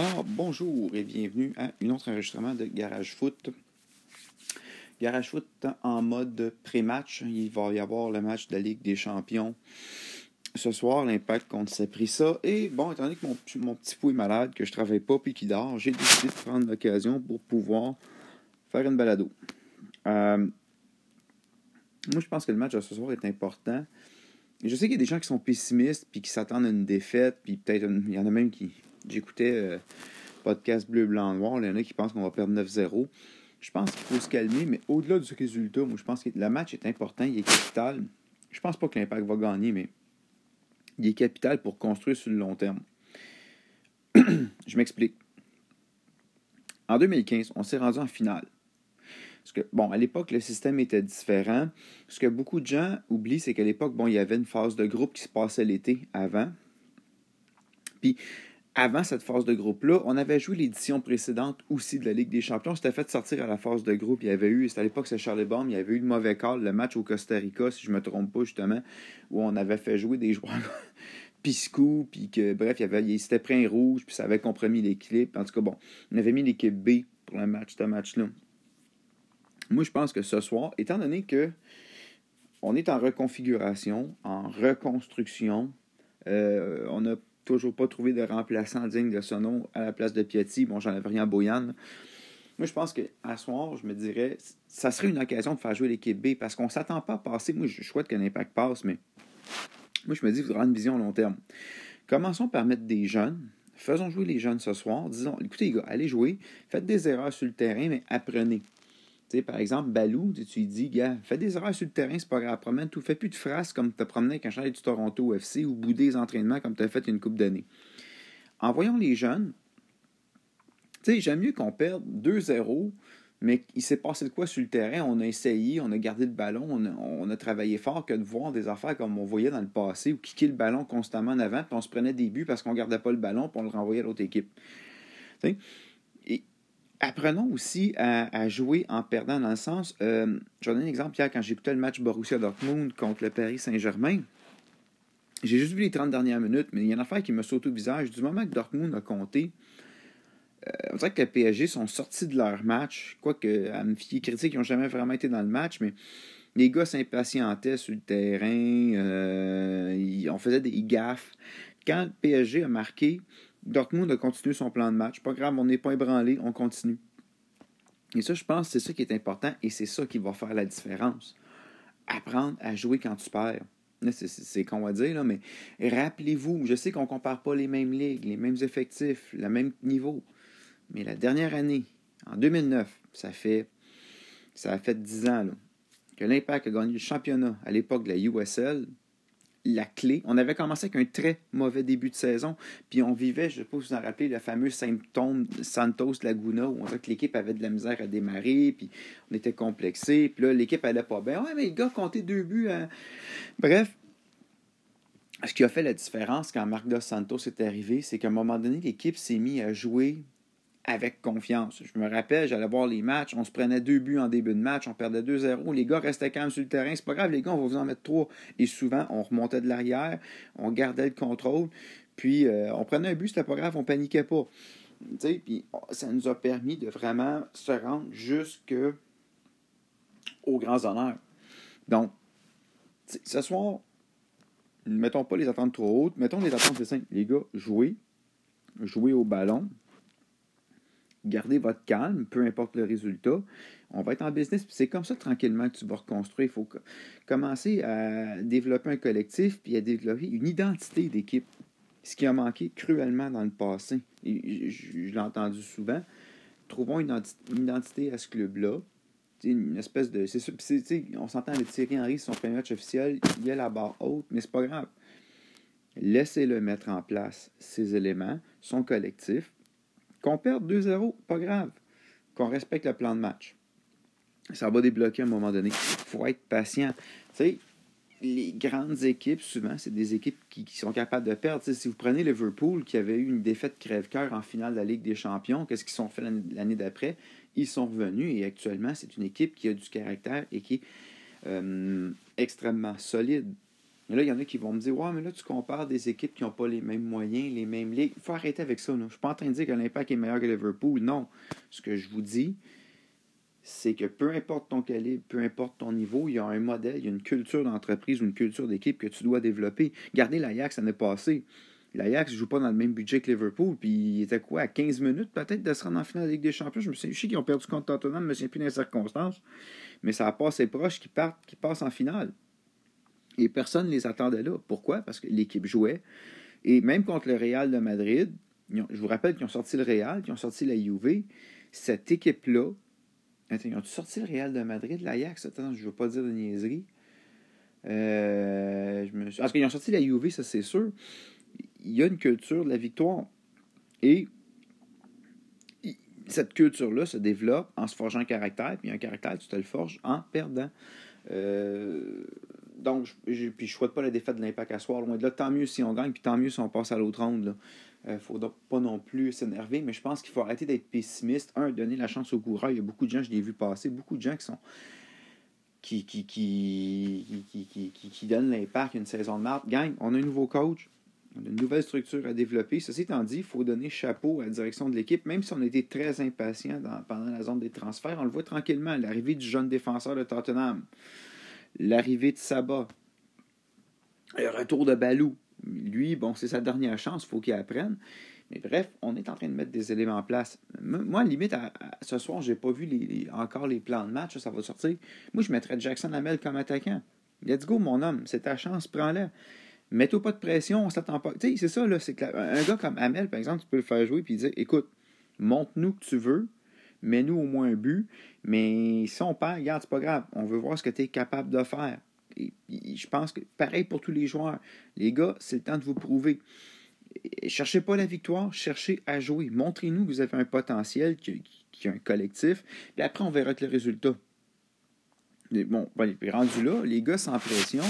Alors, bonjour et bienvenue à un autre enregistrement de Garage Foot. Garage Foot en mode pré-match. Il va y avoir le match de la Ligue des Champions ce soir, l'impact contre ça. Et bon, étant donné que mon, petit pou est malade, que je travaille pas puis qu'il dort, j'ai décidé de prendre l'occasion pour pouvoir faire une balado. Euh, moi, je pense que le match de ce soir est important. je sais qu'il y a des gens qui sont pessimistes puis qui s'attendent à une défaite, puis peut-être il y en a même qui. J'écoutais euh, podcast bleu, blanc, noir. Il y en a qui pensent qu'on va perdre 9-0. Je pense qu'il faut se calmer, mais au-delà de ce résultat, moi, je pense que le match est important, il est capital. Je pense pas que l'Impact va gagner, mais il est capital pour construire sur le long terme. je m'explique. En 2015, on s'est rendu en finale. Parce que, bon, à l'époque, le système était différent. Ce que beaucoup de gens oublient, c'est qu'à l'époque, bon, il y avait une phase de groupe qui se passait l'été avant. Puis, avant cette phase de groupe-là, on avait joué l'édition précédente aussi de la Ligue des Champions. C'était fait sortir à la phase de groupe. Il y avait eu, c'était à l'époque, c'est Charlie Baum, il y avait eu le mauvais call, le match au Costa Rica, si je me trompe pas, justement, où on avait fait jouer des joueurs piscou, puis que, bref, il, avait, il s'était un rouge, puis ça avait compromis l'équilibre. En tout cas, bon, on avait mis l'équipe B pour le match, ce match-là. Moi, je pense que ce soir, étant donné que on est en reconfiguration, en reconstruction, euh, on n'a toujours pas trouvé de remplaçant digne de ce nom à la place de Piatti. Bon, j'en avais rien à. Moi, je pense qu'à soir, je me dirais, ça serait une occasion de faire jouer l'équipe B parce qu'on ne s'attend pas à passer. Moi, je souhaite que l'impact passe, mais moi, je me dis, il faudra une vision à long terme. Commençons par mettre des jeunes. Faisons jouer les jeunes ce soir. Disons, écoutez, les gars, allez jouer. Faites des erreurs sur le terrain, mais apprenez. Par exemple, Balou, tu lui dis, gars, fais des erreurs sur le terrain, c'est pas grave, promène tout. Fais plus de phrases comme tu as promené quand je du Toronto FC ou bouder des entraînements comme tu as fait une coupe d'années. Envoyons les jeunes. Tu sais, j'aime mieux qu'on perde 2-0 mais il s'est passé de quoi sur le terrain? On a essayé, on a gardé le ballon, on a, travaillé fort que de voir des affaires comme on voyait dans le passé, où kicker le ballon constamment en avant, puis on se prenait des buts parce qu'on gardait pas le ballon, puis on le renvoyait à l'autre équipe. Apprenons aussi à, jouer en perdant dans le sens. Euh, je vais donner un exemple hier quand j'écoutais le match Borussia Dortmund contre le Paris Saint-Germain. J'ai juste vu les 30 dernières minutes, mais il y a une affaire qui me saute au visage. Du moment que Dortmund a compté, euh, on dirait que les PSG sont sortis de leur match. Quoique, à me fier critique, ils n'ont jamais vraiment été dans le match, mais les gars s'impatientaient sur le terrain. Euh, on faisait des gaffes. Quand le PSG a marqué, Dortmund a continué son plan de match. Pas grave, on n'est pas ébranlé, on continue. Et ça, je pense, c'est ça qui est important et c'est ça qui va faire la différence. Apprendre à jouer quand tu perds. C'est qu'on va dire, là, mais rappelez-vous, je sais qu'on ne compare pas les mêmes ligues, les mêmes effectifs, le même niveau. Mais la dernière année, en 2009, ça fait ça a fait 10 ans que l'Impact a gagné le championnat à l'époque de la USL. La clé, on avait commencé avec un très mauvais début de saison, puis on vivait, je ne sais pas si vous en rappelez, le fameux symptôme Santos Laguna, où on voit que l'équipe avait de la misère à démarrer, puis on était complexé, puis là, l'équipe allait pas bien. Ouais, mais le gars comptait deux buts. Hein. Bref, ce qui a fait la différence quand Marc Dos Santos est arrivé, c'est qu'à un moment donné, l'équipe s'est mise à jouer avec confiance. Je me rappelle, j'allais voir les matchs, on se prenait deux buts en début de match, on perdait 2-0, les gars restaient calmes sur le terrain, c'est pas grave, les gars, on va vous en mettre trois. Et souvent, on remontait de l'arrière, on gardait le contrôle, puis euh, on prenait un but, c'était pas grave, on paniquait pas. Puis ça nous a permis de vraiment se rendre jusque aux grands honneurs. Donc, ce soir, ne mettons pas les attentes trop hautes, mettons les attentes simples. Les gars, jouez, jouez au ballon, gardez votre calme, peu importe le résultat. On va être en business, c'est comme ça tranquillement que tu vas reconstruire. Il faut commencer à développer un collectif puis à développer une identité d'équipe. Ce qui a manqué cruellement dans le passé. Et je, l'ai entendu souvent. Trouvons une, identité à ce club-là. Une espèce de. on s'entend avec Thierry Henry, son premier match officiel, il y a la barre haute, mais c'est pas grave. Laissez-le mettre en place ces éléments, son collectif, qu'on perde 2-0, pas grave. Qu'on respecte le plan de match. Ça va débloquer à un moment donné. Il faut être patient. Tu sais, les grandes équipes, souvent, c'est des équipes qui, sont capables de perdre. si vous prenez Liverpool, qui avait eu une défaite crève-cœur en finale de la Ligue des Champions, qu'est-ce qu'ils sont fait l'année d'après? Ils sont revenus et actuellement, c'est une équipe qui a du caractère et qui est euh, extrêmement solide. Là, il y en a qui vont me dire Ouais, mais là, tu compares des équipes qui n'ont pas les mêmes moyens, les mêmes ligues. Il faut arrêter avec ça. Je ne suis pas en train de dire que l'Impact est meilleur que Liverpool. Non. Ce que je vous dis, c'est que peu importe ton calibre, peu importe ton niveau, il y a un modèle, il y a une culture d'entreprise ou une culture d'équipe que tu dois développer. Gardez l'Ajax l'année passée. L'Ajax ne joue pas dans le même budget que Liverpool, puis il était quoi, à 15 minutes peut-être de se rendre en finale de la Ligue des Champions? Je, me sais, je sais qu'ils ont perdu contre Tottenham, je me souviens plus des circonstances, mais ça a passé proche qu'ils partent, qu'ils passent en finale. Et personne ne les attendait là. Pourquoi? Parce que l'équipe jouait. Et même contre le Real de Madrid, je vous rappelle qu'ils ont sorti le Real, qu'ils ont sorti la Juve, cette équipe-là, ils ont sorti le Real de Madrid, l'Ajax? Attends, je ne veux pas dire de niaiserie. Euh. Parce qu'ils ont sorti la Juve, ça c'est sûr. Il y a une culture de la victoire. Et cette culture-là se développe en se forgeant un caractère, puis un caractère, tu te le forges en perdant. Euh, donc, je, puis souhaite pas la défaite de l'impact à soir, loin de là. Tant mieux si on gagne, puis tant mieux si on passe à l'autre ronde. Il ne pas non plus s'énerver, mais je pense qu'il faut arrêter d'être pessimiste. Un, donner la chance au coureur. Il y a beaucoup de gens, je l'ai vu passer, beaucoup de gens qui sont qui, qui, qui, qui, qui, donnent l'impact une saison de mars. Gang, on a un nouveau coach, on a une nouvelle structure à développer. Ceci étant dit, il faut donner chapeau à la direction de l'équipe, même si on a été très impatient pendant la zone des transferts. On le voit tranquillement, l'arrivée du jeune défenseur de Tottenham, l'arrivée de Saba, le retour de Balou. Lui, bon, c'est sa dernière chance, il faut qu'il apprenne. Mais bref, on est en train de mettre des éléments en place. Moi, limite, ce soir, je n'ai pas vu les, encore les plans de match, ça va sortir. Moi, je mettrais Jackson Hamel comme attaquant. Let's go, mon homme, c'est ta chance, prends-la. Mets-toi pas de pression, on s'attend pas. Tu sais, c'est ça, là. C'est un gars comme Hamel, par exemple, tu peux le faire jouer et dire écoute, montre-nous que tu veux, mets-nous au moins un but, mais si on perd, regarde, c'est pas grave. On veut voir ce que tu es capable de faire. Et, je pense que pareil pour tous les joueurs. Les gars, c'est le temps de vous prouver. Cherchez pas la victoire, cherchez à jouer. Montrez-nous que vous avez un potentiel, qui, qui a un collectif, et après on verra que le résultat. Bon, ben, rendu là, les gars sans pression,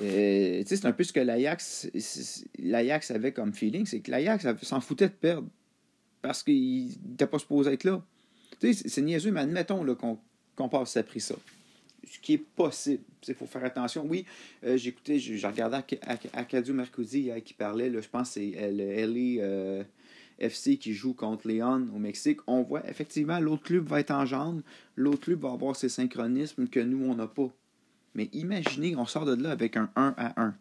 euh, c'est un peu ce que l'Ajax avait comme feeling, c'est que l'Ajax s'en foutait de perdre parce qu'il n'était pas supposé être là. C'est niaiseux, mais admettons qu'on passe après ça. Ce qui est possible. Il faut faire attention. Oui, euh, j'ai écouté, j'ai regardé Acadio qui parlait, je pense que c'est euh, le LA FC qui joue contre Léon au Mexique. On voit effectivement l'autre club va être en jambe, l'autre club va avoir ses synchronismes que nous, on n'a pas. Mais imaginez, on sort de là avec un 1 à 1.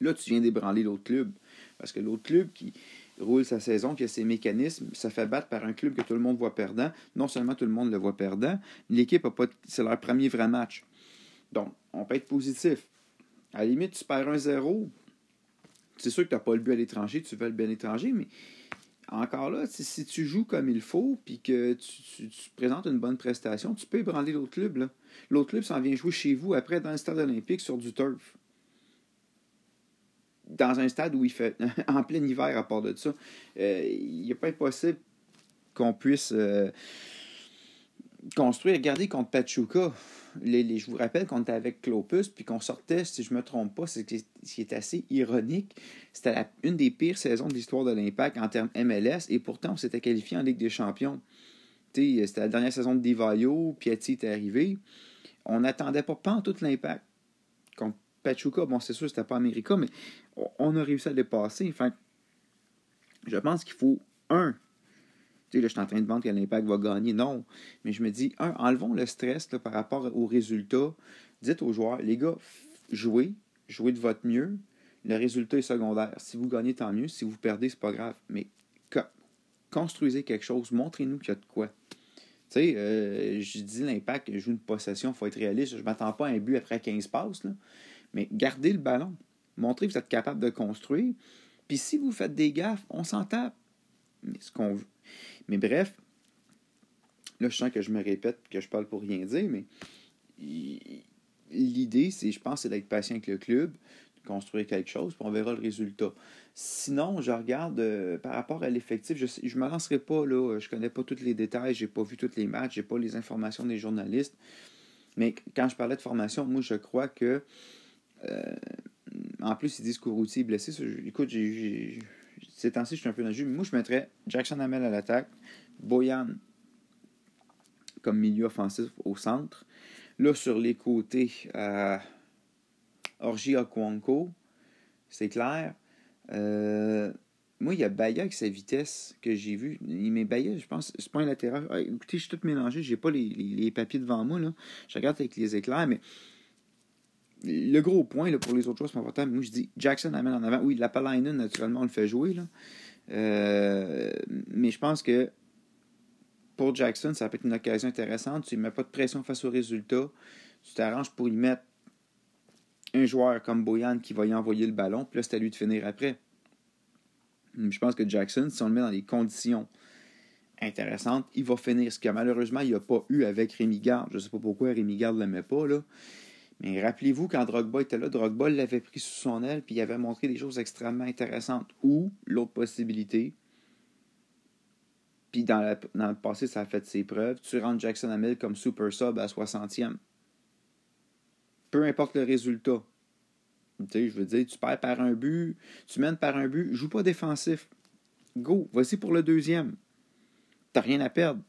Là, tu viens d'ébranler l'autre club. Parce que l'autre club qui roule sa saison, qui a ses mécanismes, ça fait battre par un club que tout le monde voit perdant. Non seulement tout le monde le voit perdant, l'équipe a pas. C'est leur premier vrai match. Donc, on peut être positif. À la limite, tu perds 1-0. C'est sûr que tu n'as pas le but à l'étranger, tu veux le but à l'étranger, mais encore là, si tu joues comme il faut, puis que tu, présentes une bonne prestation, tu peux ébranler l'autre club. L'autre club s'en vient jouer chez vous après dans le stade olympique sur du turf. Dans un stade où il fait en plein hiver à part de ça. Euh, il n'est pas impossible qu'on puisse euh, construire. Regardez contre Pachuca je vous rappelle qu'on était avec Clopus, puis qu'on sortait, si je ne me trompe pas, ce qui est assez ironique, c'était une des pires saisons de l'histoire de l'Impact en termes MLS, et pourtant on s'était qualifié en Ligue des Champions. C'était la dernière saison de Divayo, Piatti était arrivé. On n'attendait pas, pas en tout l'impact. Pachuca, bon, c'est sûr, c'était pas América, mais on a réussi à le dépasser. Enfin, je pense qu'il faut, un, tu sais, là, je suis en train de vendre que l'impact va gagner. Non. Mais je me dis, un, enlevons le stress par rapport aux résultats. Dites aux joueurs, les gars, jouez, jouez de votre mieux. Le résultat est secondaire. Si vous gagnez, tant mieux. Si vous perdez, c'est pas grave. Mais construisez quelque chose. Montrez-nous qu'il y a de quoi. Tu sais, euh, je dis l'impact, joue une possession, il faut être réaliste. Je ne m'attends pas à un but après 15 passes. Là. Mais gardez le ballon. Montrez que vous êtes capable de construire. Puis si vous faites des gaffes, on s'en tape. Mais ce qu'on veut mais bref, là, je sens que je me répète, que je parle pour rien dire, mais l'idée, c'est, je pense, c'est d'être patient avec le club, de construire quelque chose, puis on verra le résultat. Sinon, je regarde euh, par rapport à l'effectif, je ne me lancerai pas, là, je connais pas tous les détails, j'ai pas vu tous les matchs, j'ai pas les informations des journalistes. Mais quand je parlais de formation, moi, je crois que. Euh, en plus, ils disent qu'Ourouti est blessé. écoute, j'ai ces temps-ci, je suis un peu dans le. Mais moi, je mettrais Jackson Hamel à l'attaque, Boyan comme milieu offensif au centre. Là, sur les côtés, euh, Orgi Okwanko, c'est clair. Euh, moi, il y a Baya avec sa vitesse que j'ai vu. Mais Baya, je pense, c'est pas un latéral. Ah, écoutez, je suis tout mélangé. J'ai pas les, papiers devant moi. Je regarde avec les éclairs, mais le gros point pour les autres choses importantes, moi je dis Jackson amène en avant. Oui, la Palainen, naturellement, on le fait jouer. Euh, mais je pense que pour Jackson, ça peut être une occasion intéressante. Tu ne mets pas de pression face au résultat. Tu t'arranges pour y mettre un joueur comme Boyan qui va y envoyer le ballon, puis là, c'est à lui de finir après. Je pense que Jackson, si on le met dans des conditions intéressantes, il va finir. Ce que malheureusement, il n'a pas eu avec Rémi Garde. Je ne sais pas pourquoi Rémi Garde ne l'aimait pas. Là. Mais rappelez-vous, quand Drogba était là, Drogba l'avait pris sous son aile, puis il avait montré des choses extrêmement intéressantes. Ou, l'autre possibilité, puis dans, le passé, ça a fait ses preuves. Tu rentres Jackson Hamil comme super sub à 60e. Peu importe le résultat. Tu je veux dire, tu perds par un but, tu mènes par un but, joue pas défensif. Go, voici pour le deuxième. T'as rien à perdre.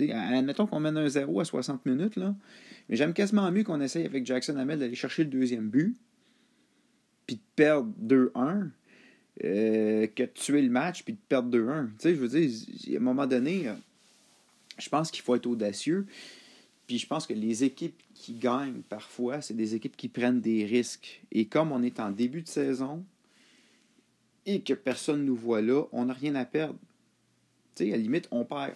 Admettons qu'on mène un 0 à 60 minutes, là. Mais j'aime quasiment mieux qu'on essaye avec Jackson Hamel d'aller chercher le deuxième but, puis de perdre 2-1, euh, que de tuer le match puis de perdre 2-1. Tu sais, je veux dire, à un moment donné, euh, je pense qu'il faut être audacieux. Puis je pense que les équipes qui gagnent parfois, c'est des équipes qui prennent des risques. Et comme on est en début de saison et que personne ne nous voit là, on n'a rien à perdre. Tu sais, à la limite, on perd.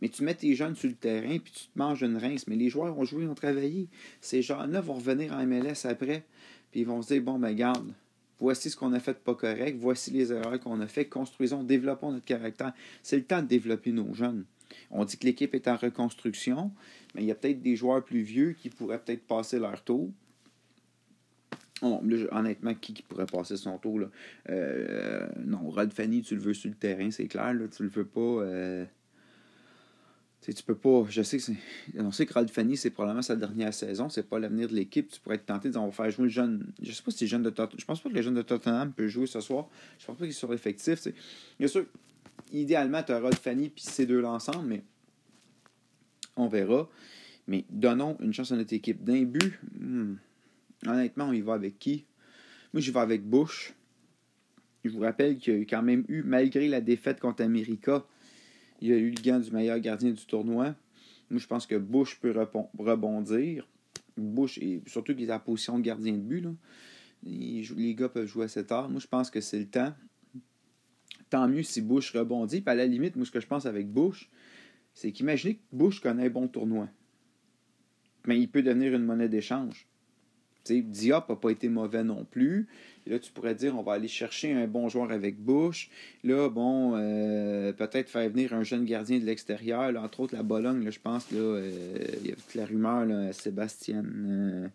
Mais tu mets tes jeunes sur le terrain puis tu te manges une rince. Mais les joueurs ont joué, ont travaillé. Ces jeunes-là vont revenir en MLS après. Puis ils vont se dire bon, ben garde, voici ce qu'on a fait de pas correct, voici les erreurs qu'on a fait, construisons, développons notre caractère. C'est le temps de développer nos jeunes. On dit que l'équipe est en reconstruction, mais il y a peut-être des joueurs plus vieux qui pourraient peut-être passer leur tour. honnêtement, qui, pourrait passer son tour? Là? Euh, non, Rod Fanny, tu le veux sur le terrain, c'est clair. Là, tu le veux pas. Euh, tu peux pas. Je sais que c'est. On sait que Ralph Fanny, c'est probablement sa dernière saison. C'est pas l'avenir de l'équipe. Tu pourrais être tenté de faire jouer le jeune. Je sais pas si c'est jeune de Tottenham. Je pense pas que le jeune de Tottenham peut jouer ce soir. Je pense pas qu'il soit effectif. Bien sûr, idéalement, tu as Rod Fanny puis ces deux-là ensemble, mais on verra. Mais donnons une chance à notre équipe. D'un but, hmm, honnêtement, on y va avec qui? Moi, je vais avec Bush. Je vous rappelle qu'il y a quand même eu, malgré la défaite contre America, il a eu le gain du meilleur gardien du tournoi. Moi, je pense que Bush peut rebondir. Bush, et surtout qu'il est en position de gardien de but. les gars peuvent jouer à cette heure. Moi, je pense que c'est le temps. Tant mieux si Bush rebondit. Puis à la limite, moi, ce que je pense avec Bush, c'est qu'imaginez que Bush connaît un bon tournoi. Mais il peut devenir une monnaie d'échange. Diop n'a pas été mauvais non plus. Là, tu pourrais dire, on va aller chercher un bon joueur avec Bush. Là, bon, euh, peut-être faire venir un jeune gardien de l'extérieur. Entre autres, la Bologne, je pense, là, euh, il y a toute la rumeur, là, Sébastien euh,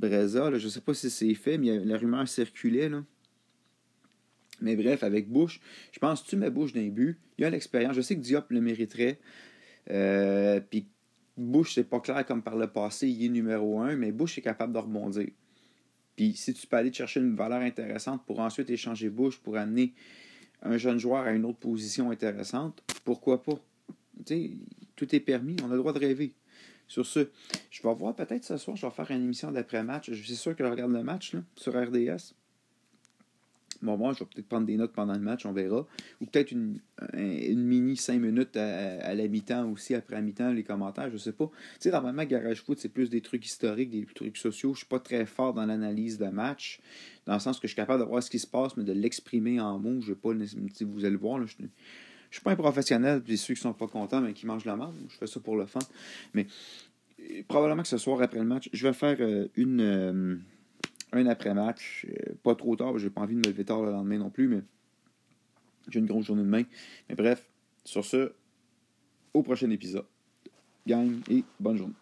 je ne sais pas si c'est fait, mais la rumeur circulait. Mais bref, avec Bush, je pense tu mets Bush d'un but. Il a l'expérience. Je sais que Diop le mériterait. Puis Bush, c'est pas clair comme par le passé, il est numéro un, mais Bush est capable de rebondir. Puis si tu peux aller chercher une valeur intéressante pour ensuite échanger Bush pour amener un jeune joueur à une autre position intéressante, pourquoi pas? tout est permis, on a le droit de rêver. Sur ce, je vais voir peut-être ce soir, je vais faire une émission d'après-match. Je suis sûr que je regarde le match sur RDS. Bon, moi, je vais peut-être prendre des notes pendant le match, on verra. Ou peut-être une, une, mini 5 minutes à, la mi-temps aussi, après la mi-temps, les commentaires, je sais pas. Tu sais, normalement, Garage Foot, c'est plus des trucs historiques, des trucs sociaux. Je suis pas très fort dans l'analyse de match, dans le sens que je suis capable de voir ce qui se passe, mais de l'exprimer en mots. Je vais pas, vous allez le voir, là, je ne suis pas un professionnel, puis ceux qui sont pas contents, mais qui mangent la merde, je fais ça pour le fun. Mais probablement que ce soir, après le match, je vais faire euh, une. Euh, un après-match. Euh, pas trop tard, j'ai pas envie de me lever tard le lendemain non plus, mais j'ai une grosse journée de main. Mais bref, sur ce, au prochain épisode. Gang et bonne journée.